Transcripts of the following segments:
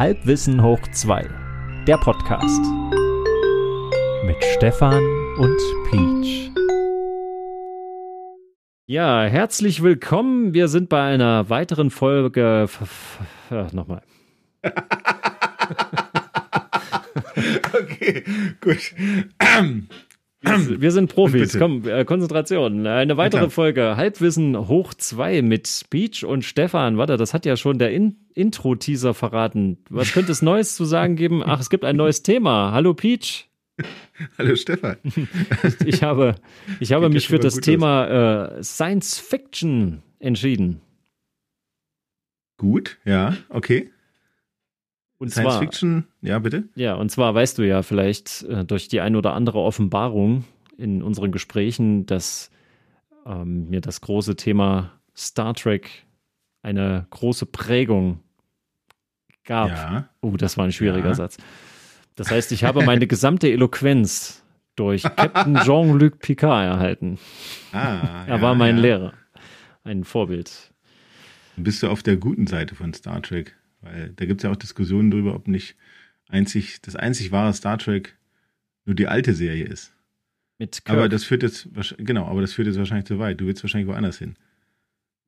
Halbwissen hoch 2, der Podcast. Mit Stefan und Peach. Ja, herzlich willkommen. Wir sind bei einer weiteren Folge. Ach, nochmal. okay, gut. Wir, wir sind Profis. Komm, äh, Konzentration. Eine weitere Bitte. Folge Halbwissen hoch 2 mit Beach und Stefan. Warte, das hat ja schon der In Intro-Teaser verraten. Was könnte es Neues zu sagen geben? Ach, es gibt ein neues Thema. Hallo Peach. Hallo Stefan. ich habe, ich habe mich für das Thema äh, Science Fiction entschieden. Gut, ja, okay. Und Science zwar, Fiction, ja, bitte? Ja, und zwar weißt du ja vielleicht äh, durch die ein oder andere Offenbarung in unseren Gesprächen, dass ähm, mir das große Thema Star Trek eine große Prägung gab. Ja. Oh, das war ein schwieriger ja. Satz. Das heißt, ich habe meine gesamte Eloquenz durch Captain Jean-Luc Picard erhalten. Ah, er ja, war mein Lehrer, ein Vorbild. Bist du auf der guten Seite von Star Trek? Weil da gibt es ja auch Diskussionen darüber, ob nicht einzig, das einzig wahre Star Trek nur die alte Serie ist. Mit Kirk. Aber das führt jetzt, genau, aber das führt jetzt wahrscheinlich zu weit. Du willst wahrscheinlich woanders hin.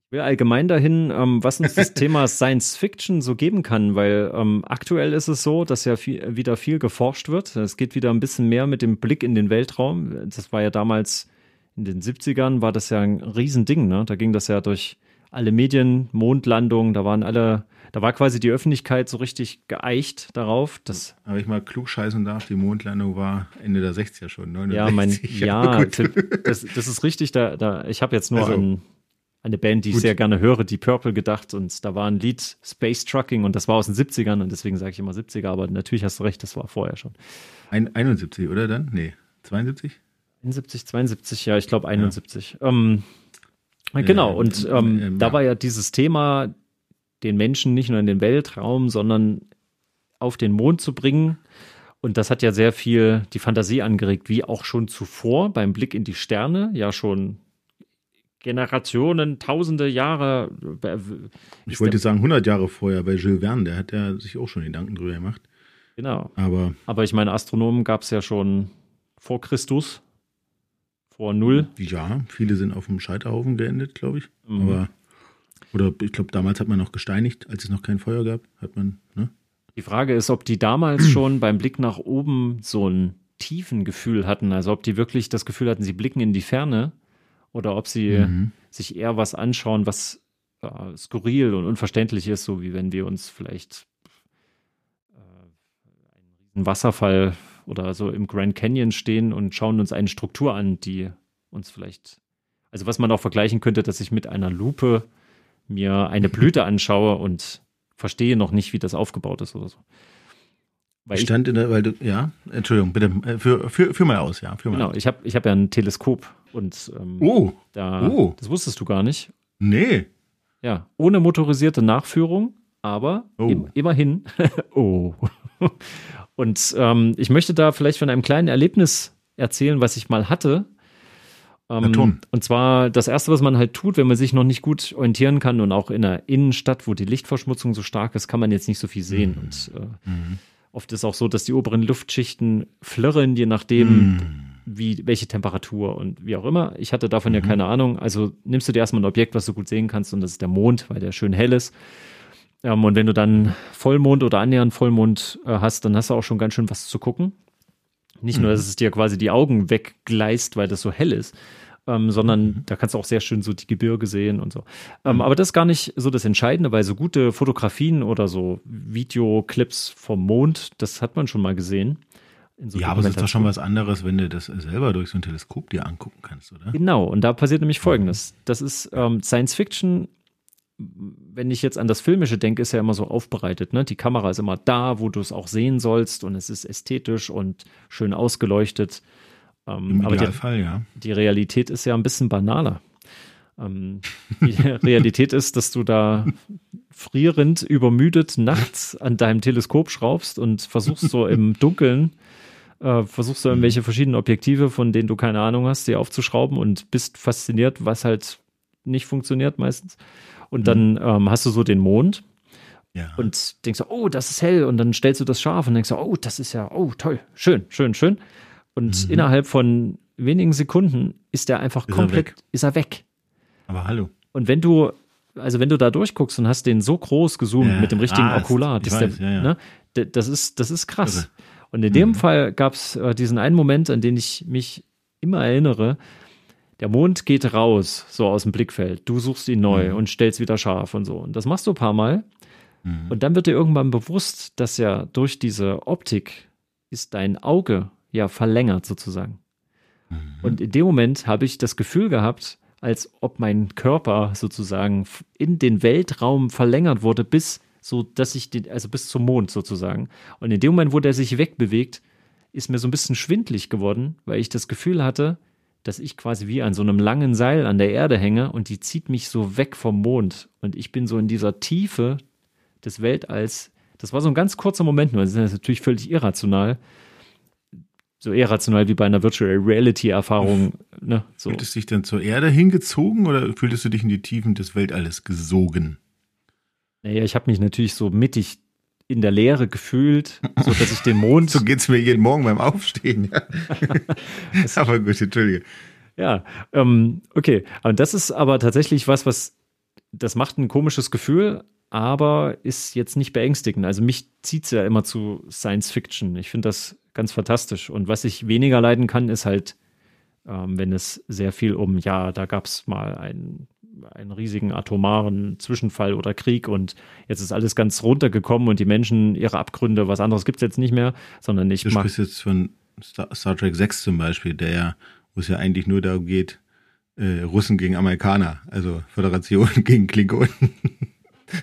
Ich will allgemein dahin, ähm, was uns das Thema Science Fiction so geben kann, weil ähm, aktuell ist es so, dass ja viel, wieder viel geforscht wird. Es geht wieder ein bisschen mehr mit dem Blick in den Weltraum. Das war ja damals in den 70ern, war das ja ein Riesending. Ne? Da ging das ja durch alle Medien, Mondlandung, da waren alle da war quasi die Öffentlichkeit so richtig geeicht darauf. Dass Aber ich mal klug scheißen darf, die Mondlandung war Ende der 60er schon, 69. Ja, mein, ja, das, das ist richtig. Da, da, ich habe jetzt nur also, an eine Band, die ich sehr gerne höre, die Purple gedacht und da war ein Lied Space Trucking und das war aus den 70ern und deswegen sage ich immer 70er, aber natürlich hast du recht, das war vorher schon. Ein, 71, oder dann? Nee, 72? 71, 72, ja, ich glaube 71. Ja. Ähm, genau, und ähm, ähm, da war ja dieses Thema, den Menschen nicht nur in den Weltraum, sondern auf den Mond zu bringen. Und das hat ja sehr viel die Fantasie angeregt, wie auch schon zuvor beim Blick in die Sterne, ja schon Generationen, tausende Jahre. Äh, ich wollte sagen 100 Jahre vorher bei Jules Verne, der hat ja sich auch schon Gedanken drüber gemacht. Genau. Aber, Aber ich meine, Astronomen gab es ja schon vor Christus, vor Null. Ja, viele sind auf dem Scheiterhaufen geendet, glaube ich. Mhm. Aber oder ich glaube, damals hat man noch gesteinigt, als es noch kein Feuer gab, hat man, ne? Die Frage ist, ob die damals schon beim Blick nach oben so ein tiefen Gefühl hatten, also ob die wirklich das Gefühl hatten, sie blicken in die Ferne oder ob sie mhm. sich eher was anschauen, was äh, skurril und unverständlich ist, so wie wenn wir uns vielleicht äh, einen Wasserfall oder so im Grand Canyon stehen und schauen uns eine Struktur an, die uns vielleicht, also was man auch vergleichen könnte, dass ich mit einer Lupe mir eine Blüte anschaue und verstehe noch nicht, wie das aufgebaut ist oder so. Weil stand in der, weil du, ja, Entschuldigung, bitte, äh, für, für, für mal aus, ja. Für mal genau, aus. ich habe ich hab ja ein Teleskop und ähm, oh, da, oh. das wusstest du gar nicht. Nee. Ja, ohne motorisierte Nachführung, aber oh. im, immerhin. oh. Und ähm, ich möchte da vielleicht von einem kleinen Erlebnis erzählen, was ich mal hatte. Ähm, und zwar das Erste, was man halt tut, wenn man sich noch nicht gut orientieren kann und auch in einer Innenstadt, wo die Lichtverschmutzung so stark ist, kann man jetzt nicht so viel sehen. Mhm. Und äh, mhm. oft ist auch so, dass die oberen Luftschichten flirren, je nachdem, mhm. wie, welche Temperatur und wie auch immer. Ich hatte davon ja mhm. keine Ahnung. Also nimmst du dir erstmal ein Objekt, was du gut sehen kannst, und das ist der Mond, weil der schön hell ist. Ähm, und wenn du dann Vollmond oder annähernd Vollmond äh, hast, dann hast du auch schon ganz schön was zu gucken. Nicht nur, mhm. dass es dir quasi die Augen weggleist, weil das so hell ist, ähm, sondern mhm. da kannst du auch sehr schön so die Gebirge sehen und so. Ähm, mhm. Aber das ist gar nicht so das Entscheidende, weil so gute Fotografien oder so Videoclips vom Mond, das hat man schon mal gesehen. So ja, aber es ist doch schon was anderes, wenn du das selber durch so ein Teleskop dir angucken kannst, oder? Genau, und da passiert nämlich Folgendes. Das ist ähm, Science Fiction wenn ich jetzt an das Filmische denke, ist ja immer so aufbereitet. Ne? Die Kamera ist immer da, wo du es auch sehen sollst und es ist ästhetisch und schön ausgeleuchtet. Ähm, Im aber Idealfall, die, ja. Die Realität ist ja ein bisschen banaler. Ähm, die Realität ist, dass du da frierend, übermüdet nachts an deinem Teleskop schraubst und versuchst so im Dunkeln, äh, versuchst du irgendwelche verschiedenen Objektive, von denen du keine Ahnung hast, die aufzuschrauben und bist fasziniert, was halt nicht funktioniert meistens. Und dann mhm. ähm, hast du so den Mond Ja. Und denkst so, oh, das ist hell. Und dann stellst du das scharf und denkst so, oh, das ist ja, oh, toll, schön, schön, schön. Und mhm. innerhalb von wenigen Sekunden ist der einfach ist komplett, er ist er weg. Aber hallo. Und wenn du, also wenn du da durchguckst und hast den so groß gezoomt ja. mit dem richtigen ah, Okular, das, weiß, der, ja, ne, das, ist, das ist krass. Also. Und in dem mhm. Fall gab es äh, diesen einen Moment, an den ich mich immer erinnere. Der Mond geht raus, so aus dem Blickfeld. Du suchst ihn neu mhm. und stellst wieder scharf und so. Und das machst du ein paar Mal. Mhm. Und dann wird dir irgendwann bewusst, dass ja durch diese Optik ist dein Auge ja verlängert sozusagen. Mhm. Und in dem Moment habe ich das Gefühl gehabt, als ob mein Körper sozusagen in den Weltraum verlängert wurde, bis so, dass ich den, also bis zum Mond sozusagen. Und in dem Moment, wo der sich wegbewegt, ist mir so ein bisschen schwindlig geworden, weil ich das Gefühl hatte, dass ich quasi wie an so einem langen Seil an der Erde hänge und die zieht mich so weg vom Mond. Und ich bin so in dieser Tiefe des Weltalls. Das war so ein ganz kurzer Moment nur. Das ist natürlich völlig irrational so irrational wie bei einer Virtual Reality Erfahrung. Ne, so. Fühltest du dich dann zur Erde hingezogen oder fühltest du dich in die Tiefen des Weltalles gesogen? Naja, ich habe mich natürlich so mittig in der Leere gefühlt, so dass ich den Mond. so geht's mir jeden Morgen beim Aufstehen. Ja. aber gut, entschuldige. Ja, ähm, okay. Und das ist aber tatsächlich was, was das macht ein komisches Gefühl, aber ist jetzt nicht beängstigend. Also mich zieht es ja immer zu Science Fiction. Ich finde das ganz fantastisch. Und was ich weniger leiden kann, ist halt, ähm, wenn es sehr viel um, ja, da gab es mal einen, einen riesigen atomaren Zwischenfall oder Krieg und jetzt ist alles ganz runtergekommen und die Menschen ihre Abgründe, was anderes gibt es jetzt nicht mehr, sondern ich Du sprichst jetzt von Star, Star, Trek 6 zum Beispiel, der ja, wo es ja eigentlich nur darum geht, äh, Russen gegen Amerikaner, also Föderation gegen Klingonen.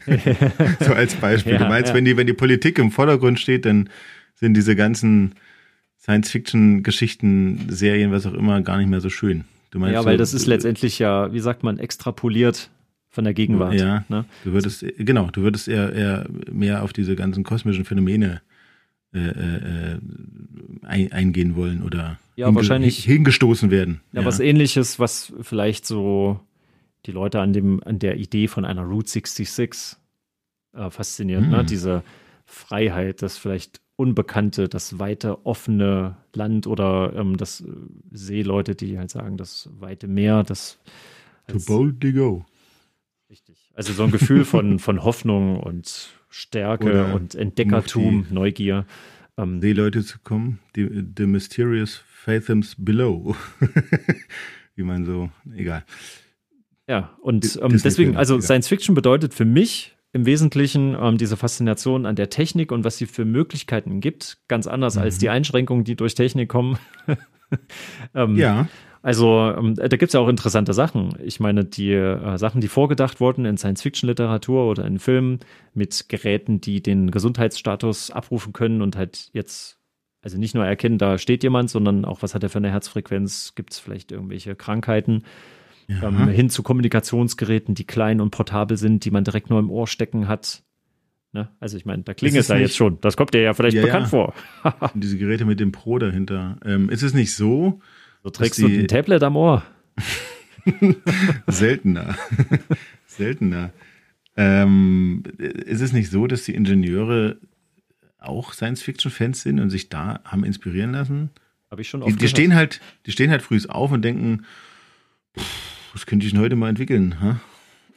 so als Beispiel. Ja, du meinst, ja. wenn die, wenn die Politik im Vordergrund steht, dann sind diese ganzen Science-Fiction-Geschichten, Serien, was auch immer, gar nicht mehr so schön. Du meinst ja, weil so, das ist letztendlich ja, wie sagt man, extrapoliert von der Gegenwart. Ja, ne? du würdest, genau, du würdest eher, eher mehr auf diese ganzen kosmischen Phänomene äh, äh, ein, eingehen wollen oder ja, hinge wahrscheinlich, hingestoßen werden. Ja, ja, was ähnliches, was vielleicht so die Leute an, dem, an der Idee von einer Route 66 äh, fasziniert, mhm. ne? Hm. diese Freiheit, das vielleicht Unbekannte, das weite, offene Land oder ähm, das äh, Seeleute, die halt sagen, das weite Meer, das. To boldly go. Richtig. Also so ein Gefühl von, von Hoffnung und Stärke oder und Entdeckertum, Neugier. Ähm, Seeleute zu kommen, the, the mysterious fathoms below. Wie man so, egal. Ja, und ähm, deswegen, also Science Fiction bedeutet für mich im Wesentlichen ähm, diese Faszination an der Technik und was sie für Möglichkeiten gibt, ganz anders mhm. als die Einschränkungen, die durch Technik kommen. ähm, ja. Also ähm, da gibt es ja auch interessante Sachen. Ich meine, die äh, Sachen, die vorgedacht wurden in Science-Fiction-Literatur oder in Filmen mit Geräten, die den Gesundheitsstatus abrufen können und halt jetzt, also nicht nur erkennen, da steht jemand, sondern auch, was hat er für eine Herzfrequenz, gibt es vielleicht irgendwelche Krankheiten ja. ähm, hin zu Kommunikationsgeräten, die klein und portabel sind, die man direkt nur im Ohr stecken hat. Ne? Also ich meine, da klingelt es da jetzt schon. Das kommt dir ja vielleicht ja, bekannt ja. vor. Diese Geräte mit dem Pro dahinter. Ähm, ist es nicht so? So trägst du ein Tablet am Ohr. Seltener. Seltener. Ähm, ist es nicht so, dass die Ingenieure auch Science-Fiction-Fans sind und sich da haben inspirieren lassen? Habe ich schon oft die, die stehen halt, die stehen halt früh auf und denken, pff, was könnte ich denn heute mal entwickeln? Ha?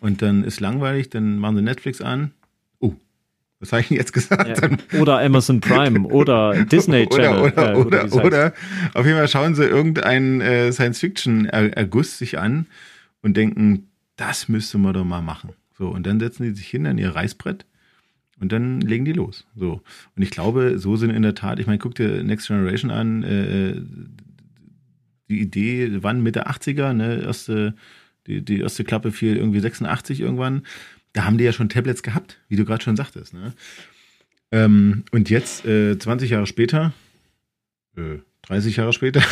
Und dann ist langweilig, dann machen sie Netflix an. Oh, was habe ich denn jetzt gesagt? Ja, oder Amazon Prime oder Disney Channel. Oder, oder, äh, oder, oder, auf jeden Fall schauen sie irgendeinen äh, Science-Fiction-Erguss sich an und denken, das müsste man doch mal machen. So, und dann setzen die sich hin an ihr Reißbrett und dann legen die los. So. Und ich glaube, so sind in der Tat, ich meine, guck dir Next Generation an, äh, äh die Idee, wann Mitte 80er, ne, erste, die, die erste Klappe fiel irgendwie 86 irgendwann. Da haben die ja schon Tablets gehabt, wie du gerade schon sagtest. Ne? Ähm, und jetzt, äh, 20 Jahre später, äh, 30 Jahre später,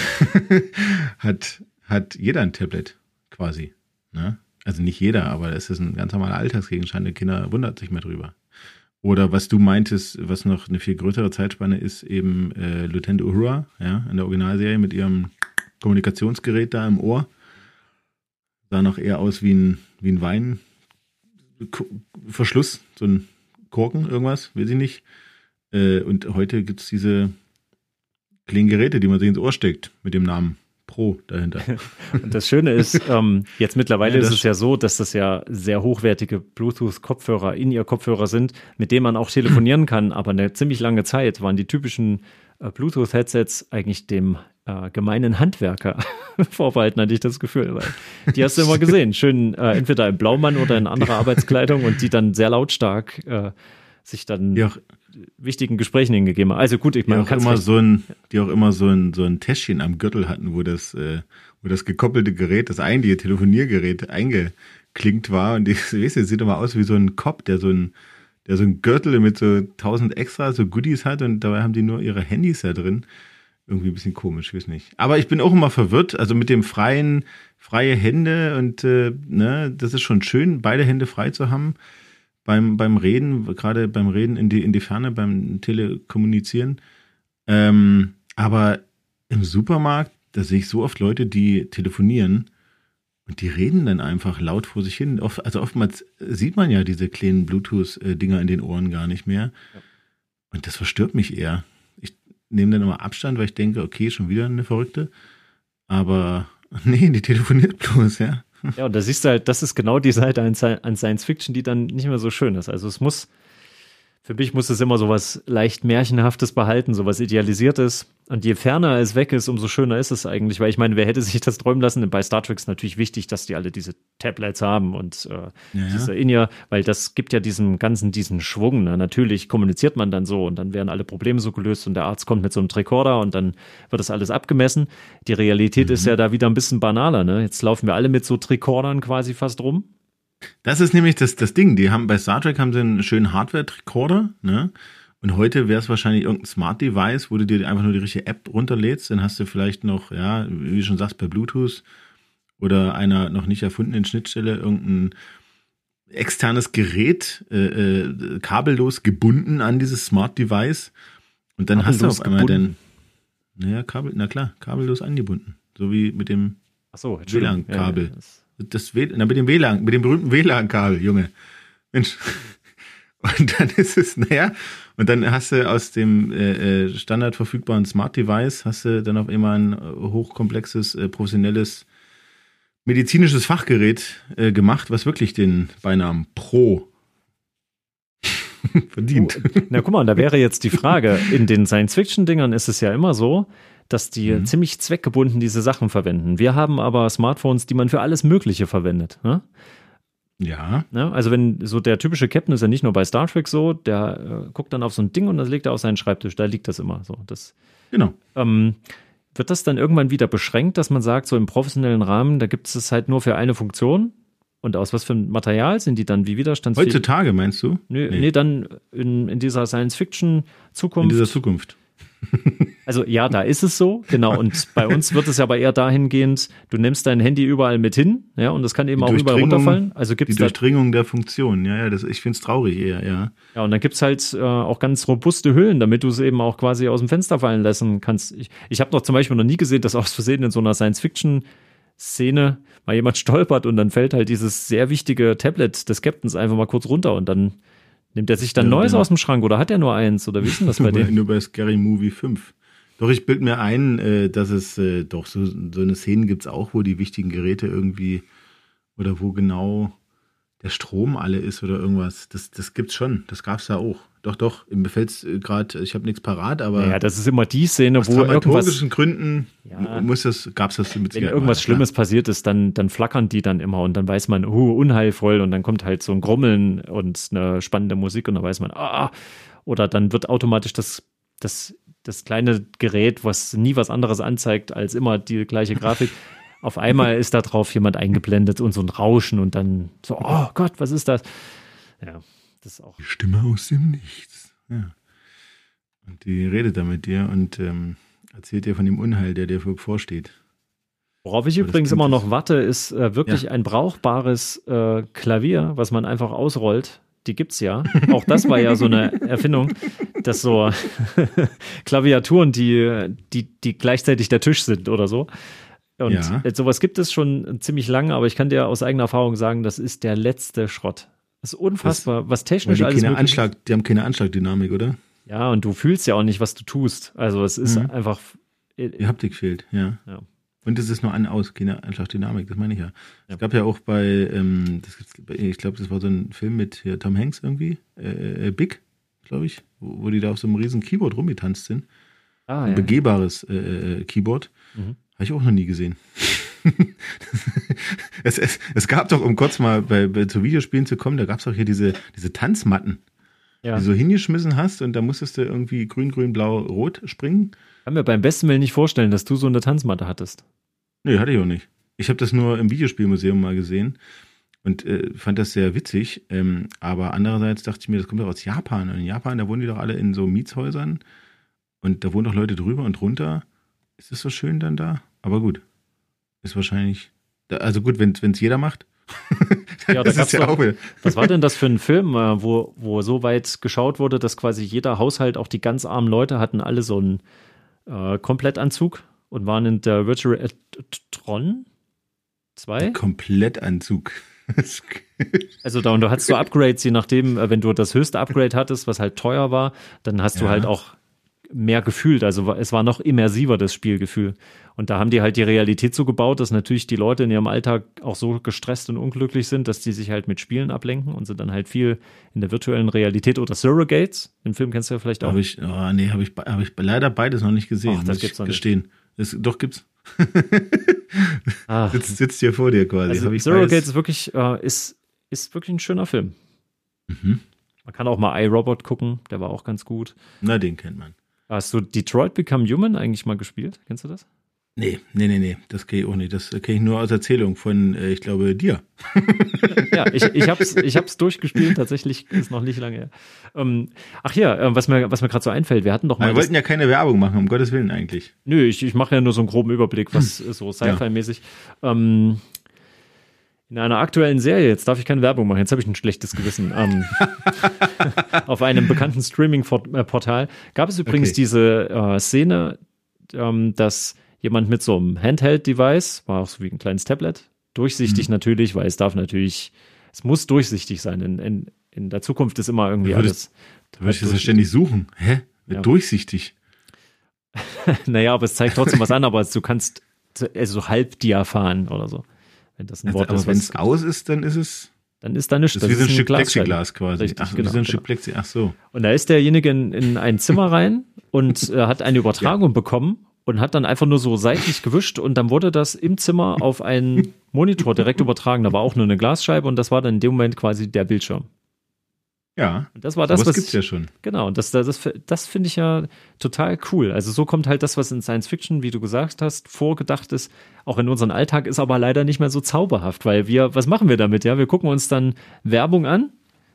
hat, hat jeder ein Tablet quasi. Ne? Also nicht jeder, aber es ist ein ganz normaler Alltagsgegenstand. Die Kinder wundert sich mehr drüber. Oder was du meintest, was noch eine viel größere Zeitspanne ist, eben äh, Lieutenant Uhura, ja, in der Originalserie mit ihrem Kommunikationsgerät da im Ohr. Sah noch eher aus wie ein, wie ein Weinverschluss, so ein Korken, irgendwas, weiß ich nicht. Äh, und heute gibt es diese kleinen Geräte, die man sich ins Ohr steckt mit dem Namen Pro dahinter. Und das Schöne ist, ähm, jetzt mittlerweile ja, ist es ja so, dass das ja sehr hochwertige Bluetooth-Kopfhörer in ihr Kopfhörer sind, mit denen man auch telefonieren kann. Aber eine ziemlich lange Zeit waren die typischen äh, Bluetooth-Headsets eigentlich dem äh, gemeinen Handwerker vorbehalten, hatte ich das Gefühl. Weil die hast du immer gesehen. Schön äh, entweder im Blaumann oder in anderer Arbeitskleidung und die dann sehr lautstark äh, sich dann ja, wichtigen Gesprächen hingegeben. Also gut, ich meine, die auch immer so ein, die auch immer so ein so ein Täschchen am Gürtel hatten, wo das, äh, wo das gekoppelte Gerät, das eigentliche Telefoniergerät eingeklinkt war und die, weißt du, sieht immer aus wie so ein Kopf, der so ein, der so ein Gürtel mit so tausend extra so Goodies hat und dabei haben die nur ihre Handys da drin. Irgendwie ein bisschen komisch, ich weiß nicht. Aber ich bin auch immer verwirrt, also mit dem freien, freie Hände und äh, ne, das ist schon schön, beide Hände frei zu haben beim, beim Reden, gerade beim Reden in die, in die Ferne, beim Telekommunizieren. Ähm, aber im Supermarkt, da sehe ich so oft Leute, die telefonieren und die reden dann einfach laut vor sich hin. Also oftmals sieht man ja diese kleinen Bluetooth-Dinger in den Ohren gar nicht mehr. Und das verstört mich eher. Ich nehme dann immer Abstand, weil ich denke, okay, schon wieder eine Verrückte. Aber nee, die telefoniert bloß, ja. Ja, und da siehst du halt, das ist genau die Seite an Science Fiction, die dann nicht mehr so schön ist. Also es muss für mich muss es immer so was leicht Märchenhaftes behalten, so was Idealisiertes. Und je ferner es weg ist, umso schöner ist es eigentlich. Weil ich meine, wer hätte sich das träumen lassen? Bei Star Trek ist natürlich wichtig, dass die alle diese Tablets haben und äh, ja, diese In-Ear, weil das gibt ja diesem Ganzen diesen Schwung. Ne? Natürlich kommuniziert man dann so und dann werden alle Probleme so gelöst und der Arzt kommt mit so einem Tricorder und dann wird das alles abgemessen. Die Realität mhm. ist ja da wieder ein bisschen banaler. Ne? Jetzt laufen wir alle mit so Tricordern quasi fast rum das ist nämlich das, das Ding. Die haben bei Star Trek haben sie einen schönen Hardware-Recorder, ne? Und heute wäre es wahrscheinlich irgendein Smart Device, wo du dir einfach nur die richtige App runterlädst. Dann hast du vielleicht noch, ja, wie du schon sagst, per Bluetooth oder einer noch nicht erfundenen Schnittstelle irgendein externes Gerät äh, äh, kabellos gebunden an dieses Smart Device. Und dann kabellos hast du auf einmal gebunden. dann, naja, Kabel, na klar, kabellos angebunden. So wie mit dem so, WLAN-Kabel. Ja, ja, das WLAN, na, mit dem WLAN, mit dem berühmten WLAN-Kabel, Junge. Mensch. Und dann ist es, naja, und dann hast du aus dem äh, äh, standard verfügbaren Smart Device, hast du dann auf einmal ein äh, hochkomplexes, äh, professionelles medizinisches Fachgerät äh, gemacht, was wirklich den Beinamen Pro verdient. Oh, na guck mal, da wäre jetzt die Frage, in den Science-Fiction-Dingern ist es ja immer so, dass die mhm. ziemlich zweckgebunden diese Sachen verwenden. Wir haben aber Smartphones, die man für alles Mögliche verwendet. Ne? Ja. Ne? Also wenn so der typische Captain ist ja nicht nur bei Star Trek so, der äh, guckt dann auf so ein Ding und das legt er auf seinen Schreibtisch. Da liegt das immer so. Das, genau. Ähm, wird das dann irgendwann wieder beschränkt, dass man sagt, so im professionellen Rahmen, da gibt es halt nur für eine Funktion? Und aus was für einem Material sind die dann wie widerstandsfähig? Heutzutage meinst du? Nee, nee. nee dann in, in dieser Science-Fiction-Zukunft. In dieser Zukunft. Also ja, da ist es so, genau. Und bei uns wird es aber eher dahingehend, du nimmst dein Handy überall mit hin, ja, und das kann eben die auch überall runterfallen. Also gibt's die Durchdringung der Funktion, ja, ja, das, ich finde es traurig eher, ja. Ja, und dann gibt es halt äh, auch ganz robuste Hüllen, damit du es eben auch quasi aus dem Fenster fallen lassen kannst. Ich, ich habe noch zum Beispiel noch nie gesehen, dass aus Versehen in so einer Science-Fiction Szene mal jemand stolpert und dann fällt halt dieses sehr wichtige Tablet des Captains einfach mal kurz runter und dann Nimmt er sich dann ja, Neues genau. aus dem Schrank oder hat er nur eins? Oder wie ist denn das bei dem? Nur bei Scary Movie 5. Doch, ich bild mir ein, äh, dass es äh, doch so, so eine Szene gibt's auch, wo die wichtigen Geräte irgendwie oder wo genau der Strom alle ist oder irgendwas. Das, das gibt's schon. Das gab's ja auch. Doch, doch. Mir fällt's äh, gerade, ich habe nichts parat, aber. Ja, das ist immer die Szene, wo irgendwas. Gründen ja, muss das, gab's das mit Wenn irgendwas mal, Schlimmes passiert ist, dann, dann flackern die dann immer und dann weiß man, uh, unheilvoll und dann kommt halt so ein Grummeln und eine spannende Musik und dann weiß man, ah, oder dann wird automatisch das, das, das kleine Gerät, was nie was anderes anzeigt als immer die gleiche Grafik. Auf einmal ist da drauf jemand eingeblendet und so ein Rauschen und dann so, oh Gott, was ist das? Ja. Das auch. Die Stimme aus dem Nichts. Ja. Und die redet da mit dir und ähm, erzählt dir von dem Unheil, der dir bevorsteht. Worauf ich übrigens immer noch warte, ist äh, wirklich ja. ein brauchbares äh, Klavier, was man einfach ausrollt. Die gibt's ja. Auch das war ja so eine Erfindung, dass so Klaviaturen, die, die, die gleichzeitig der Tisch sind oder so. Und ja. sowas gibt es schon ziemlich lange, aber ich kann dir aus eigener Erfahrung sagen, das ist der letzte Schrott. Das ist unfassbar, was technisch die alles keine Anschlag, Die haben keine Anschlagdynamik, oder? Ja, und du fühlst ja auch nicht, was du tust. Also es ist mhm. einfach. Die Haptik fehlt, ja. ja. Und es ist nur an, aus, keine Anschlagdynamik, das meine ich ja. ja. Es gab ja auch bei, ähm, das ich glaube, das war so ein Film mit hier, Tom Hanks irgendwie, äh, äh, Big, glaube ich, wo, wo, die da auf so einem riesen Keyboard rumgetanzt sind. Ah, ein ja. begehbares äh, äh, Keyboard. Mhm. Habe ich auch noch nie gesehen. es, es, es, gab doch, um kurz mal bei, bei, zu Videospielen zu kommen, da gab es auch hier diese, diese Tanzmatten, ja. die du so hingeschmissen hast und da musstest du irgendwie grün, grün, blau, rot springen. Kann mir beim besten Willen nicht vorstellen, dass du so eine Tanzmatte hattest. Nee, hatte ich auch nicht. Ich habe das nur im Videospielmuseum mal gesehen und äh, fand das sehr witzig. Ähm, aber andererseits dachte ich mir, das kommt doch aus Japan. Und in Japan, da wohnen die doch alle in so Mietshäusern und da wohnen doch Leute drüber und drunter. Ist das so schön dann da? Aber gut. Ist wahrscheinlich. Also gut, wenn es jeder macht. ja, das ist ja auch Was war denn das für ein Film, äh, wo, wo so weit geschaut wurde, dass quasi jeder Haushalt, auch die ganz armen Leute, hatten alle so einen äh, Komplettanzug und waren in der Virtual äh, Tron 2? Komplettanzug. also da und du hattest so Upgrades, je nachdem, äh, wenn du das höchste Upgrade hattest, was halt teuer war, dann hast ja. du halt auch mehr gefühlt. Also es war noch immersiver, das Spielgefühl. Und da haben die halt die Realität so gebaut, dass natürlich die Leute in ihrem Alltag auch so gestresst und unglücklich sind, dass die sich halt mit Spielen ablenken und sind dann halt viel in der virtuellen Realität oder Surrogates. Den Film kennst du ja vielleicht auch. Hab ich, oh, nee, habe ich, hab ich leider beides noch nicht gesehen. Ach, das gibt's noch gestehen. Nicht. doch gibt's. sitzt, sitzt hier vor dir quasi. Also Surrogates ist wirklich, äh, ist, ist wirklich ein schöner Film. Mhm. Man kann auch mal iRobot gucken, der war auch ganz gut. Na, den kennt man. Hast du Detroit Become Human eigentlich mal gespielt? Kennst du das? Nee, nee, nee, nee, das kenne ich auch nicht. Das kenne ich nur aus Erzählung von, äh, ich glaube, dir. ja, ich, ich habe es ich hab's durchgespielt, tatsächlich ist noch nicht lange her. Ähm, ach ja, äh, was mir, was mir gerade so einfällt, wir hatten doch mal. Wir wollten ja keine Werbung machen, um Gottes Willen eigentlich. Nö, ich, ich mache ja nur so einen groben Überblick, was hm. so Sci-Fi-mäßig. Ja. Ähm, in einer aktuellen Serie, jetzt darf ich keine Werbung machen, jetzt habe ich ein schlechtes Gewissen. Ähm, auf einem bekannten Streaming-Portal gab es übrigens okay. diese äh, Szene, ähm, dass jemand mit so einem Handheld-Device, war auch so wie ein kleines Tablet, durchsichtig mhm. natürlich, weil es darf natürlich, es muss durchsichtig sein. In, in, in der Zukunft ist immer irgendwie da alles. Da würde ich das ja ständig suchen. Hä? Ja. Durchsichtig. naja, aber es zeigt trotzdem was an, aber du kannst also so halb diaphan oder so. Wenn das ein also, Wort aber ist. wenn es aus ist, dann ist es. Dann ist da nichts. Das, das ist wie so ein, Stück Plexiglas quasi. Richtig, ach, genau, so ein. Stück Plexi ach so. Und da ist derjenige in, in ein Zimmer rein und äh, hat eine Übertragung ja. bekommen und hat dann einfach nur so seitlich gewischt und dann wurde das im Zimmer auf einen Monitor direkt übertragen. Da war auch nur eine Glasscheibe und das war dann in dem Moment quasi der Bildschirm. Ja. Und das war das, was. gibt's ich, ja schon. Genau, und das, das, das, das finde ich ja total cool. Also so kommt halt das, was in Science Fiction, wie du gesagt hast, vorgedacht ist, auch in unseren Alltag ist aber leider nicht mehr so zauberhaft, weil wir, was machen wir damit? Ja, wir gucken uns dann Werbung an,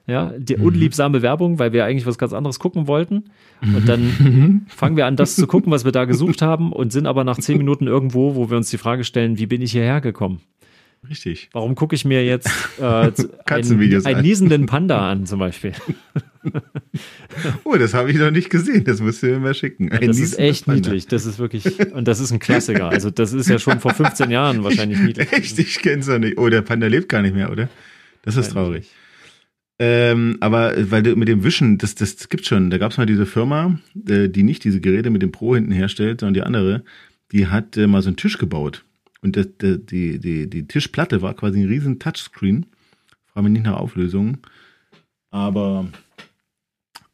ja, die mhm. unliebsame Werbung, weil wir eigentlich was ganz anderes gucken wollten. Und dann fangen wir an, das zu gucken, was wir da gesucht haben und sind aber nach zehn Minuten irgendwo, wo wir uns die Frage stellen, wie bin ich hierher gekommen? Richtig. Warum gucke ich mir jetzt äh, einen, einen niesenden Panda an, zum Beispiel? oh, das habe ich noch nicht gesehen. Das musst du mir mal schicken. Ein das ist echt Panda. niedlich. Das ist wirklich, und das ist ein Klassiker. Also, das ist ja schon vor 15 Jahren wahrscheinlich niedlich. Echt, ich kenne es noch nicht. Oh, der Panda lebt gar nicht mehr, oder? Das ist Nein, traurig. Ähm, aber weil du mit dem Wischen, das, das gibt's schon. Da gab's mal diese Firma, äh, die nicht diese Geräte mit dem Pro hinten herstellt, sondern die andere, die hat äh, mal so einen Tisch gebaut. Und das, die, die, die Tischplatte war quasi ein riesen Touchscreen. Frage mich nicht nach Auflösung. Aber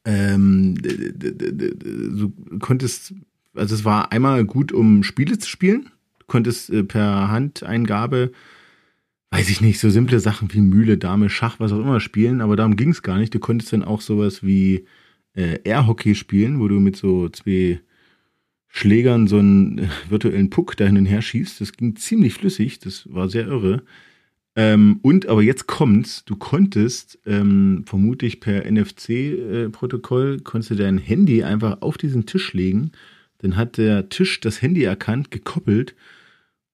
ähm, du konntest, also es war einmal gut, um Spiele zu spielen. Du konntest äh, per Handeingabe, weiß ich nicht, so simple Sachen wie Mühle, Dame, Schach, was auch immer spielen, aber darum ging es gar nicht. Du konntest dann auch sowas wie äh, Airhockey spielen, wo du mit so zwei Schlägern so einen äh, virtuellen Puck da hin und her schießt. Das ging ziemlich flüssig, das war sehr irre. Ähm, und aber jetzt kommt's, du konntest ähm, vermutlich per NFC-Protokoll, äh, konntest du dein Handy einfach auf diesen Tisch legen. Dann hat der Tisch das Handy erkannt, gekoppelt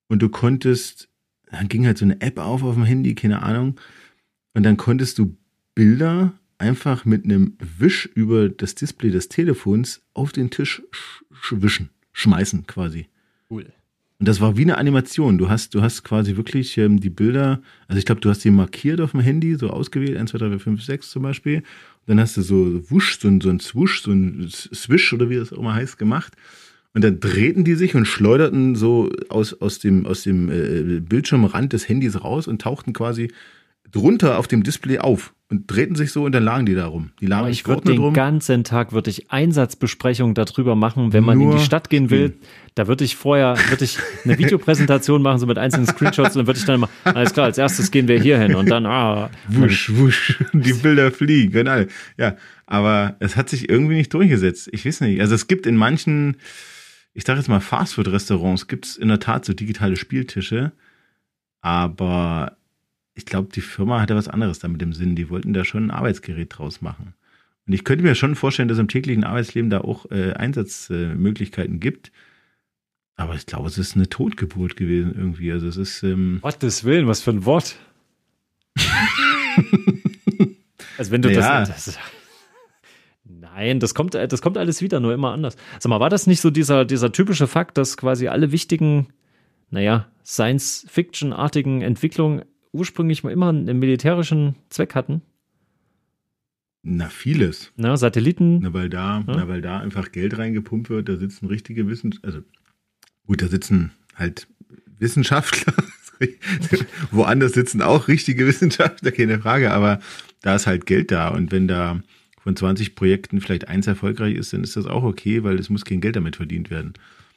und du konntest, dann ging halt so eine App auf auf dem Handy, keine Ahnung. Und dann konntest du Bilder einfach mit einem Wisch über das Display des Telefons auf den Tisch sch wischen, schmeißen quasi. Cool. Und das war wie eine Animation. Du hast, du hast quasi wirklich ähm, die Bilder, also ich glaube, du hast die markiert auf dem Handy, so ausgewählt, 1, 2, 3, 4, 5, 6 zum Beispiel. Und dann hast du so Wusch, so ein, so ein Swoosh, so ein Swish oder wie das auch immer heißt, gemacht. Und dann drehten die sich und schleuderten so aus, aus dem, aus dem äh, Bildschirmrand des Handys raus und tauchten quasi drunter auf dem Display auf und drehten sich so und dann lagen die da rum. Die lagen oh, ich würde den drum. ganzen Tag würde ich Einsatzbesprechungen darüber machen, wenn man Nur in die Stadt gehen will. Da würde ich vorher würde ich eine Videopräsentation machen, so mit einzelnen Screenshots und dann würde ich dann mal, alles klar, als erstes gehen wir hier hin und dann, ah. Wusch, wusch, die Bilder fliegen, genau. Ja, aber es hat sich irgendwie nicht durchgesetzt. Ich weiß nicht. Also es gibt in manchen, ich sage jetzt mal Fastfood-Restaurants, gibt es in der Tat so digitale Spieltische, aber ich glaube, die Firma hatte was anderes damit im Sinn. Die wollten da schon ein Arbeitsgerät draus machen. Und ich könnte mir schon vorstellen, dass im täglichen Arbeitsleben da auch äh, Einsatzmöglichkeiten äh, gibt. Aber ich glaube, es ist eine Totgeburt gewesen irgendwie. Also es ist. Ähm Gottes Willen, was für ein Wort. also wenn du ja. das, das. Nein, das kommt, das kommt alles wieder, nur immer anders. Sag mal, war das nicht so dieser, dieser typische Fakt, dass quasi alle wichtigen, naja, Science-Fiction-artigen Entwicklungen ursprünglich mal immer einen militärischen Zweck hatten? Na, vieles. Na, Satelliten. Na, weil da, ja. na, weil da einfach Geld reingepumpt wird, da sitzen richtige Wissenschaftler, also gut, da sitzen halt Wissenschaftler. Woanders sitzen auch richtige Wissenschaftler, keine Frage, aber da ist halt Geld da. Und wenn da von 20 Projekten vielleicht eins erfolgreich ist, dann ist das auch okay, weil es muss kein Geld damit verdient werden.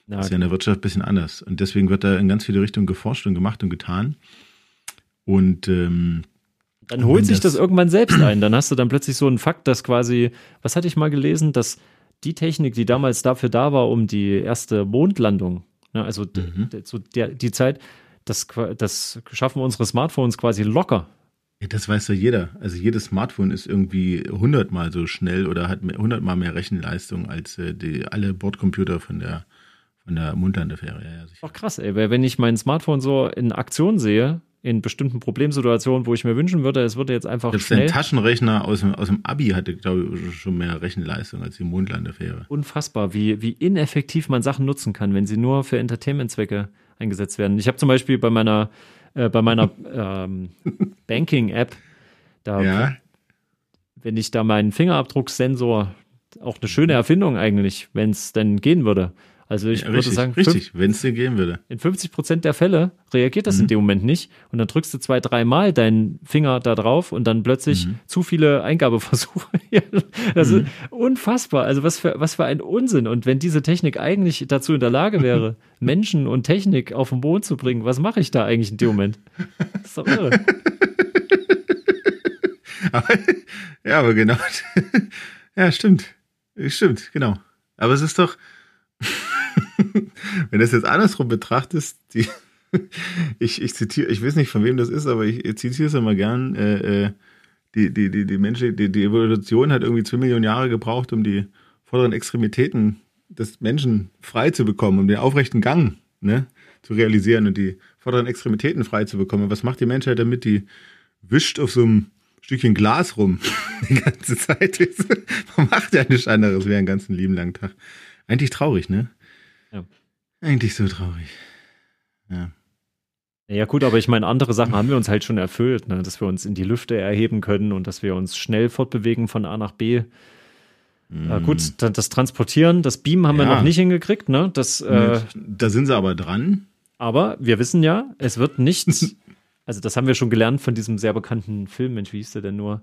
Ja, das ist ja in der Wirtschaft ein bisschen anders. Und deswegen wird da in ganz viele Richtungen geforscht und gemacht und getan. Und ähm, dann holt sich das, das irgendwann selbst ein. Dann hast du dann plötzlich so einen Fakt, dass quasi, was hatte ich mal gelesen, dass die Technik, die damals dafür da war, um die erste Mondlandung, ne, also mhm. so der, die Zeit, das, das schaffen unsere Smartphones quasi locker. Ja, das weiß ja jeder. Also jedes Smartphone ist irgendwie hundertmal so schnell oder hat hundertmal mehr Rechenleistung als äh, die, alle Bordcomputer von der von der Mondlandefähre. Ja, Ach krass, ey, weil wenn ich mein Smartphone so in Aktion sehe, in bestimmten Problemsituationen, wo ich mir wünschen würde, es würde jetzt einfach Selbst schnell. Der Taschenrechner aus dem, aus dem Abi hatte, glaube ich, schon mehr Rechenleistung als die Mondlandefähre. Unfassbar, wie, wie ineffektiv man Sachen nutzen kann, wenn sie nur für Entertainment-Zwecke eingesetzt werden. Ich habe zum Beispiel bei meiner, äh, bei meiner ähm, Banking-App, da, ja. wenn ich da meinen Fingerabdrucksensor, auch eine schöne Erfindung eigentlich, wenn es denn gehen würde, also ich ja, würde richtig, sagen, richtig, wenn es dir gehen würde. In 50 Prozent der Fälle reagiert das mhm. in dem Moment nicht und dann drückst du zwei, dreimal deinen Finger da drauf und dann plötzlich mhm. zu viele Eingabeversuche. das mhm. ist unfassbar. Also was für, was für ein Unsinn. Und wenn diese Technik eigentlich dazu in der Lage wäre, Menschen und Technik auf den Boden zu bringen, was mache ich da eigentlich in dem Moment? Das ist doch irre. aber, ja, aber genau. ja, stimmt. Stimmt, genau. Aber es ist doch, wenn du es jetzt andersrum betrachtest, die, ich, ich zitiere, ich weiß nicht, von wem das ist, aber ich, zitiere es immer gern. Äh, äh, die, die, die, die, Menschen, die, die Evolution hat irgendwie zwei Millionen Jahre gebraucht, um die vorderen Extremitäten des Menschen frei zu bekommen, um den aufrechten Gang ne, zu realisieren und die vorderen Extremitäten frei zu bekommen. Was macht die Menschheit damit? Die wischt auf so einem Stückchen Glas rum die ganze Zeit. Man macht ja nichts anderes wie einen ganzen lieben langen Tag. Eigentlich traurig, ne? Ja. Eigentlich so traurig. Ja. Ja gut, aber ich meine, andere Sachen haben wir uns halt schon erfüllt, ne? dass wir uns in die Lüfte erheben können und dass wir uns schnell fortbewegen von A nach B. Mm. Äh, gut, das Transportieren, das Beamen haben ja. wir noch nicht hingekriegt. Ne? Das, äh, da sind sie aber dran. Aber wir wissen ja, es wird nichts, also das haben wir schon gelernt von diesem sehr bekannten Film, Mensch, wie hieß der denn nur?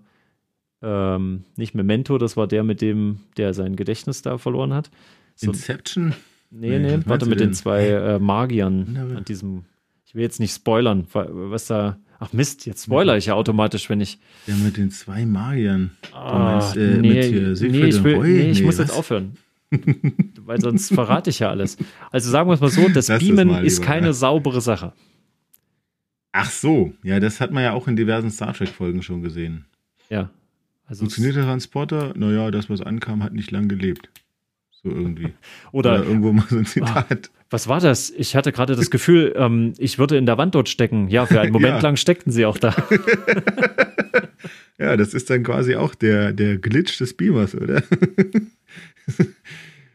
Ähm, nicht Memento, das war der mit dem, der sein Gedächtnis da verloren hat. So, Inception? Nee, nee, nee warte mit den zwei äh, Magiern an diesem. Ich will jetzt nicht spoilern, was da. Ach Mist, jetzt spoiler ich ja automatisch, wenn ich. Ja, mit den zwei Magiern. Ah, meinst, äh, nee, nee, ich, will, nee, ich muss was? jetzt aufhören. Weil sonst verrate ich ja alles. Also sagen wir es mal so, das Lass Beamen das ist keine ja. saubere Sache. Ach so, ja, das hat man ja auch in diversen Star Trek-Folgen schon gesehen. Ja. Also Funktioniert der Transporter? Naja, das, was ankam, hat nicht lang gelebt. So irgendwie. Oder, Oder irgendwo mal so ein Zitat. Was war das? Ich hatte gerade das Gefühl, ähm, ich würde in der Wand dort stecken. Ja, für einen Moment ja. lang steckten sie auch da. ja, das ist dann quasi auch der, der Glitch des Beamers, oder? ja,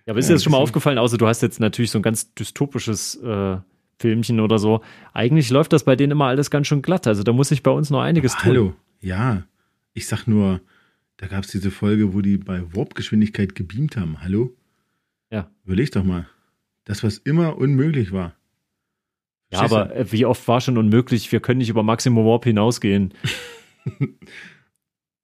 aber ist dir das schon mal aufgefallen, außer du hast jetzt natürlich so ein ganz dystopisches äh, Filmchen oder so. Eigentlich läuft das bei denen immer alles ganz schön glatt. Also da muss sich bei uns noch einiges tun. Hallo, ja. Ich sag nur, da gab es diese Folge, wo die bei Warp-Geschwindigkeit gebeamt haben. Hallo? Ja. Überleg doch mal. Das, was immer unmöglich war. Ja, aber äh, wie oft war schon unmöglich, wir können nicht über Maximum Warp hinausgehen.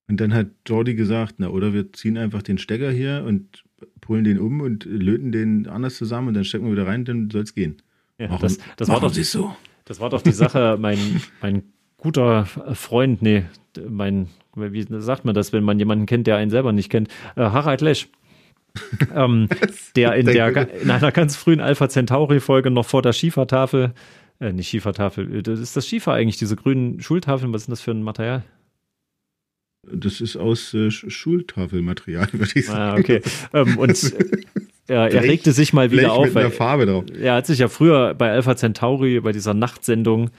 und dann hat Jordi gesagt, na, oder wir ziehen einfach den Stecker hier und pullen den um und löten den anders zusammen und dann stecken wir wieder rein, dann soll es gehen. Ja, warum, das, das war doch die, so. Das war doch die Sache, mein, mein guter Freund, nee, mein, wie sagt man das, wenn man jemanden kennt, der einen selber nicht kennt, äh, Harald Lesch. ähm, der in, der, in einer ganz frühen Alpha Centauri-Folge noch vor der Schiefertafel, äh, nicht Schiefertafel, äh, das ist das Schiefer eigentlich, diese grünen Schultafeln, was ist das für ein Material? Das ist aus äh, Schultafelmaterial, würde ich sagen. Ah, okay. ähm, und er, er regte sich mal wieder auf. Mit einer Farbe drauf. Er hat sich ja früher bei Alpha Centauri, bei dieser Nachtsendung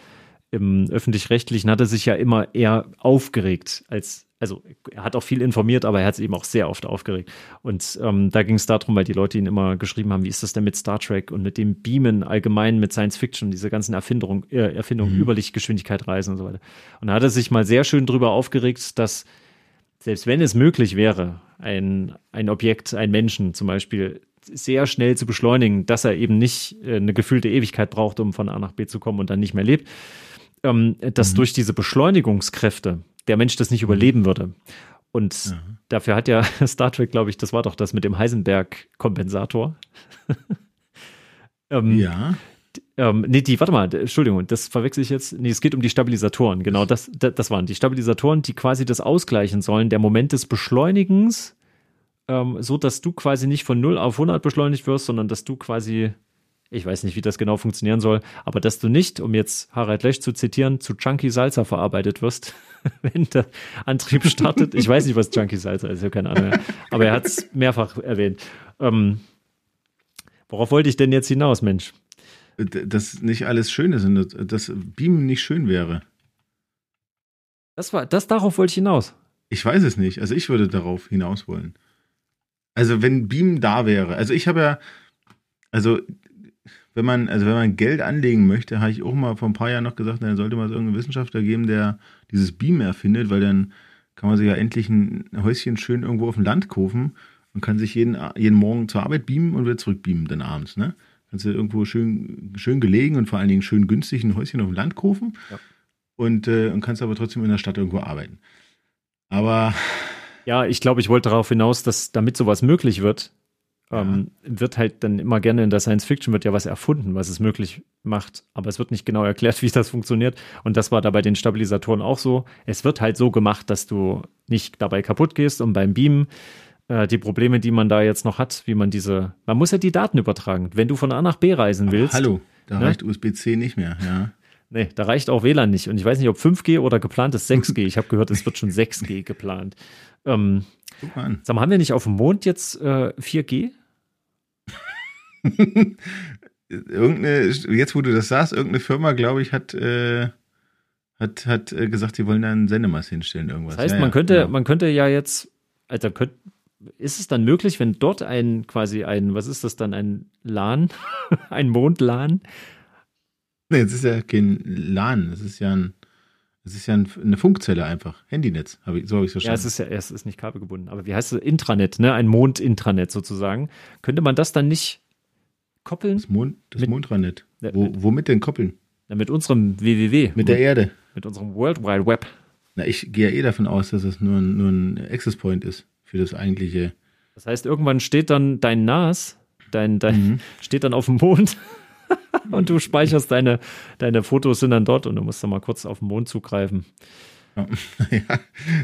im öffentlich-rechtlichen, hat er sich ja immer eher aufgeregt als also er hat auch viel informiert, aber er hat es eben auch sehr oft aufgeregt. Und ähm, da ging es darum, weil die Leute ihn immer geschrieben haben, wie ist das denn mit Star Trek und mit dem Beamen allgemein, mit Science Fiction, diese ganzen Erfindungen, äh, Erfindungen, mhm. Überlichtgeschwindigkeit reisen und so weiter. Und da hat er sich mal sehr schön drüber aufgeregt, dass selbst wenn es möglich wäre, ein, ein Objekt, ein Menschen zum Beispiel sehr schnell zu beschleunigen, dass er eben nicht äh, eine gefühlte Ewigkeit braucht, um von A nach B zu kommen und dann nicht mehr lebt, ähm, dass mhm. durch diese Beschleunigungskräfte der Mensch das nicht überleben würde. Und ja. dafür hat ja Star Trek, glaube ich, das war doch das mit dem Heisenberg-Kompensator. ähm, ja. Ähm, nee, die, warte mal, Entschuldigung, das verwechsel ich jetzt. Nee, es geht um die Stabilisatoren. Genau, das, das, das waren die Stabilisatoren, die quasi das ausgleichen sollen. Der Moment des Beschleunigens, ähm, so dass du quasi nicht von 0 auf 100 beschleunigt wirst, sondern dass du quasi ich weiß nicht, wie das genau funktionieren soll, aber dass du nicht, um jetzt Harald Lesch zu zitieren, zu Chunky Salsa verarbeitet wirst, wenn der Antrieb startet. Ich weiß nicht, was Chunky Salsa ist, ich habe keine Ahnung. Aber er hat es mehrfach erwähnt. Ähm, worauf wollte ich denn jetzt hinaus, Mensch? Dass nicht alles schön ist und dass Beamen nicht schön wäre. Das war, das darauf wollte ich hinaus. Ich weiß es nicht. Also ich würde darauf hinaus wollen. Also wenn Beamen da wäre. Also ich habe ja, also wenn man, also wenn man Geld anlegen möchte, habe ich auch mal vor ein paar Jahren noch gesagt, dann sollte man es irgendeinen Wissenschaftler geben, der dieses Beam erfindet, weil dann kann man sich ja endlich ein Häuschen schön irgendwo auf dem Land kaufen und kann sich jeden, jeden Morgen zur Arbeit beamen und wieder zurückbeamen dann abends, ne? Kannst du irgendwo schön, schön gelegen und vor allen Dingen schön günstig ein Häuschen auf dem Land kaufen ja. und, äh, und kannst aber trotzdem in der Stadt irgendwo arbeiten. Aber ja, ich glaube, ich wollte darauf hinaus, dass damit sowas möglich wird, ähm, wird halt dann immer gerne in der Science Fiction wird ja was erfunden, was es möglich macht, aber es wird nicht genau erklärt, wie das funktioniert. Und das war da bei den Stabilisatoren auch so. Es wird halt so gemacht, dass du nicht dabei kaputt gehst und beim Beamen äh, die Probleme, die man da jetzt noch hat, wie man diese, man muss ja die Daten übertragen. Wenn du von A nach B reisen willst. Aber hallo, da ne? reicht USB-C nicht mehr, ja. Nee, da reicht auch WLAN nicht. Und ich weiß nicht, ob 5G oder geplant ist 6G. Ich habe gehört, es wird schon 6G geplant. Ähm, Sag mal, haben wir nicht auf dem Mond jetzt äh, 4G? irgendeine, jetzt wo du das sagst, irgendeine Firma, glaube ich, hat, äh, hat, hat äh, gesagt, sie wollen da einen Sendemast hinstellen, irgendwas. Das heißt, ja, man, ja, könnte, genau. man könnte ja jetzt, also könnt, ist es dann möglich, wenn dort ein, quasi ein, was ist das dann, ein LAN, ein Mond-LAN? Nee, es ist ja kein LAN, es ist ja ein, es ist ja eine Funkzelle einfach, Handynetz, hab ich, so habe ich es verstanden. Ja, es ist ja, es ist nicht kabelgebunden, aber wie heißt es? Intranet, ne? Ein Mond-Intranet sozusagen. Könnte man das dann nicht koppeln? Das, Mond, das mit, Mondranet. Wo, womit denn koppeln? Na, mit unserem www. Mit der Erde. Mit unserem World Wide Web. Na, ich gehe ja eh davon aus, dass es nur, nur ein Access Point ist für das eigentliche. Das heißt, irgendwann steht dann dein NAS, dein, dein mhm. steht dann auf dem Mond und du speicherst deine, deine Fotos sind dann dort und du musst dann mal kurz auf den Mond zugreifen. Ja, ja,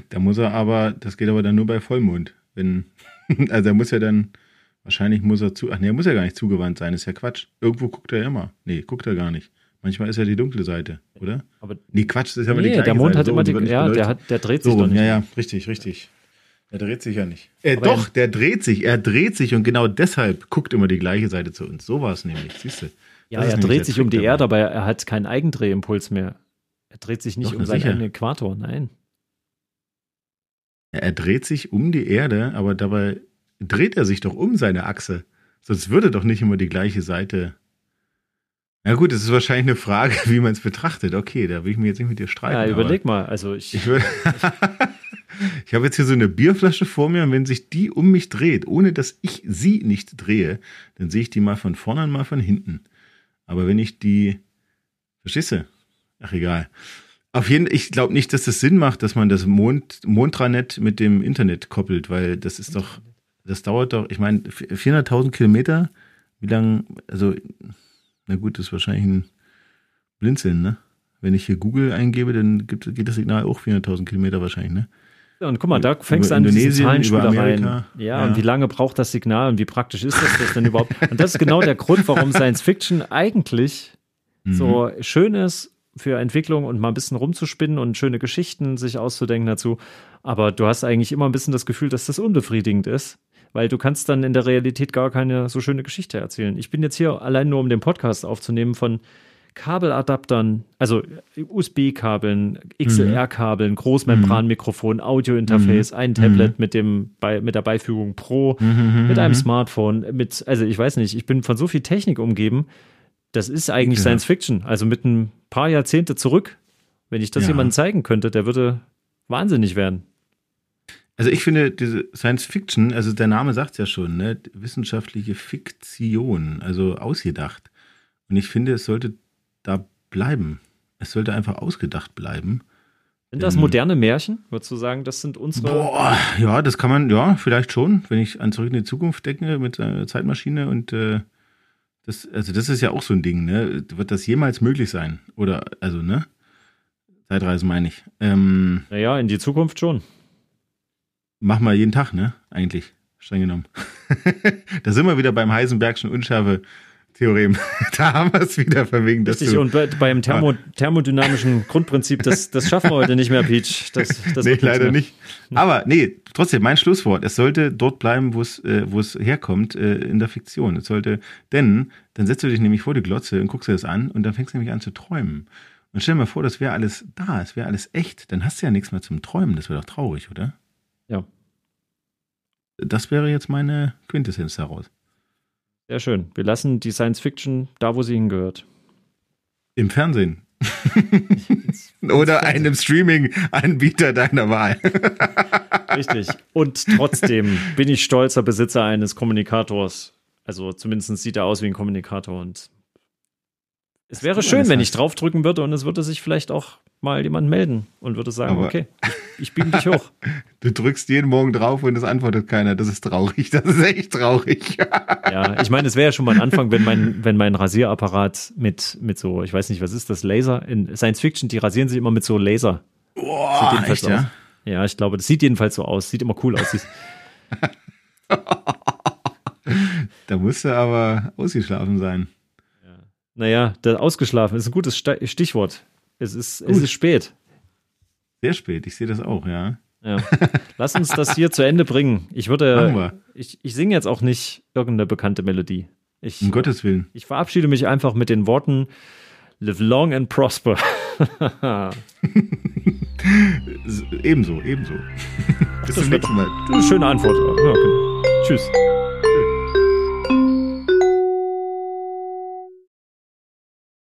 da muss er aber, das geht aber dann nur bei Vollmond. Wenn, also er muss ja dann Wahrscheinlich muss er zu. Ach nee, er muss ja gar nicht zugewandt sein, ist ja Quatsch. Irgendwo guckt er immer. Nee, guckt er gar nicht. Manchmal ist er die dunkle Seite, oder? Aber nee, Quatsch, das ist ja nee, immer die gleiche der Mond Seite. hat so, immer die, ja, der, hat, der dreht sich so, doch nicht. Ja, ja, richtig, richtig. Er dreht sich ja nicht. Äh, doch, der dreht sich, er dreht sich und genau deshalb guckt immer die gleiche Seite zu uns. So war es nämlich, siehst du. Ja, er dreht sich um die Erde, aber er hat keinen Eigendrehimpuls mehr. Er dreht sich nicht doch, um seinen eigenen Äquator, nein. Er dreht sich um die Erde, aber dabei dreht er sich doch um seine Achse. Sonst würde doch nicht immer die gleiche Seite. Ja gut, es ist wahrscheinlich eine Frage, wie man es betrachtet. Okay, da will ich mir jetzt nicht mit dir streiten. Ja, überleg mal. Also ich. Ich, ich habe jetzt hier so eine Bierflasche vor mir und wenn sich die um mich dreht, ohne dass ich sie nicht drehe, dann sehe ich die mal von vorne und mal von hinten. Aber wenn ich die, du? Ach egal. Auf jeden Fall, ich glaube nicht, dass das Sinn macht, dass man das Mond, Montranet mit dem Internet koppelt, weil das ist doch, das dauert doch, ich meine, 400.000 Kilometer, wie lang, also na gut, das ist wahrscheinlich ein Blinzeln, ne? Wenn ich hier Google eingebe, dann gibt, geht das Signal auch 400.000 Kilometer wahrscheinlich, ne? Und guck mal, da fängst du an, diese Zahlenspieler rein. Ja, ja, und wie lange braucht das Signal und wie praktisch ist das, das denn überhaupt? Und das ist genau der Grund, warum Science Fiction eigentlich mhm. so schön ist für Entwicklung und mal ein bisschen rumzuspinnen und schöne Geschichten sich auszudenken dazu. Aber du hast eigentlich immer ein bisschen das Gefühl, dass das unbefriedigend ist weil du kannst dann in der Realität gar keine so schöne Geschichte erzählen. Ich bin jetzt hier allein nur, um den Podcast aufzunehmen, von Kabeladaptern, also USB-Kabeln, XLR-Kabeln, Großmembranmikrofon, Audio-Interface, mhm. ein Tablet mhm. mit dem bei, mit der Beifügung Pro, mhm. mhm mit einem mhm. Smartphone, mit, also ich weiß nicht, ich bin von so viel Technik umgeben. Das ist eigentlich ja. Science Fiction. Also mit ein paar Jahrzehnte zurück, wenn ich das ja. jemandem zeigen könnte, der würde wahnsinnig werden. Also ich finde diese Science Fiction, also der Name sagt es ja schon, ne, wissenschaftliche Fiktion, also ausgedacht. Und ich finde, es sollte da bleiben. Es sollte einfach ausgedacht bleiben. Sind das moderne Märchen? Würdest du sagen, das sind unsere. Boah, ja, das kann man, ja, vielleicht schon, wenn ich an zurück in die Zukunft denke mit einer Zeitmaschine und äh, das, also das ist ja auch so ein Ding, ne? Wird das jemals möglich sein? Oder, also, ne? Zeitreisen meine ich. Ähm, naja, in die Zukunft schon. Machen wir jeden Tag, ne? Eigentlich, streng genommen. da sind wir wieder beim Heisenbergschen Unschärfe-Theorem. da haben wir es wieder verwegen. Richtig, du, und beim Thermo, thermodynamischen Grundprinzip, das, das schaffen wir heute nicht mehr, Peach. Das, das nee, leider nicht. Aber nee, trotzdem, mein Schlusswort. Es sollte dort bleiben, wo es, äh, wo es herkommt, äh, in der Fiktion. Es sollte, denn dann setzt du dich nämlich vor die Glotze und guckst dir das an und dann fängst du nämlich an zu träumen. Und stell dir mal vor, das wäre alles da, es wäre alles echt. Dann hast du ja nichts mehr zum Träumen. Das wäre doch traurig, oder? Ja. Das wäre jetzt meine Quintessenz daraus. Sehr schön. Wir lassen die Science Fiction da, wo sie hingehört. Im Fernsehen. Oder einem Streaming-Anbieter deiner Wahl. Richtig. Und trotzdem bin ich stolzer Besitzer eines Kommunikators. Also zumindest sieht er aus wie ein Kommunikator und es wäre schön, wenn ich draufdrücken würde und es würde sich vielleicht auch mal jemand melden und würde sagen, Aber okay, ich, ich beam dich hoch. Du drückst jeden Morgen drauf und es antwortet keiner. Das ist traurig. Das ist echt traurig. ja, ich meine, es wäre ja schon mal ein Anfang, wenn mein, wenn mein Rasierapparat mit, mit so, ich weiß nicht, was ist das, Laser? In Science Fiction, die rasieren sich immer mit so Laser. Boah, echt, ja? ja, ich glaube, das sieht jedenfalls so aus. Sieht immer cool aus. da musste aber ausgeschlafen sein. Naja, der ausgeschlafen ist ein gutes Stichwort. Es ist, es ist spät. Sehr spät, ich sehe das auch, ja. Ja. Lass uns das hier zu Ende bringen. Ich würde, ich, ich singe jetzt auch nicht irgendeine bekannte Melodie. Ich, um Gottes Willen. Ich verabschiede mich einfach mit den Worten Live long and prosper. ebenso, ebenso. Bis zum nächsten Mal. Schöne Antwort. Ja, genau. Tschüss.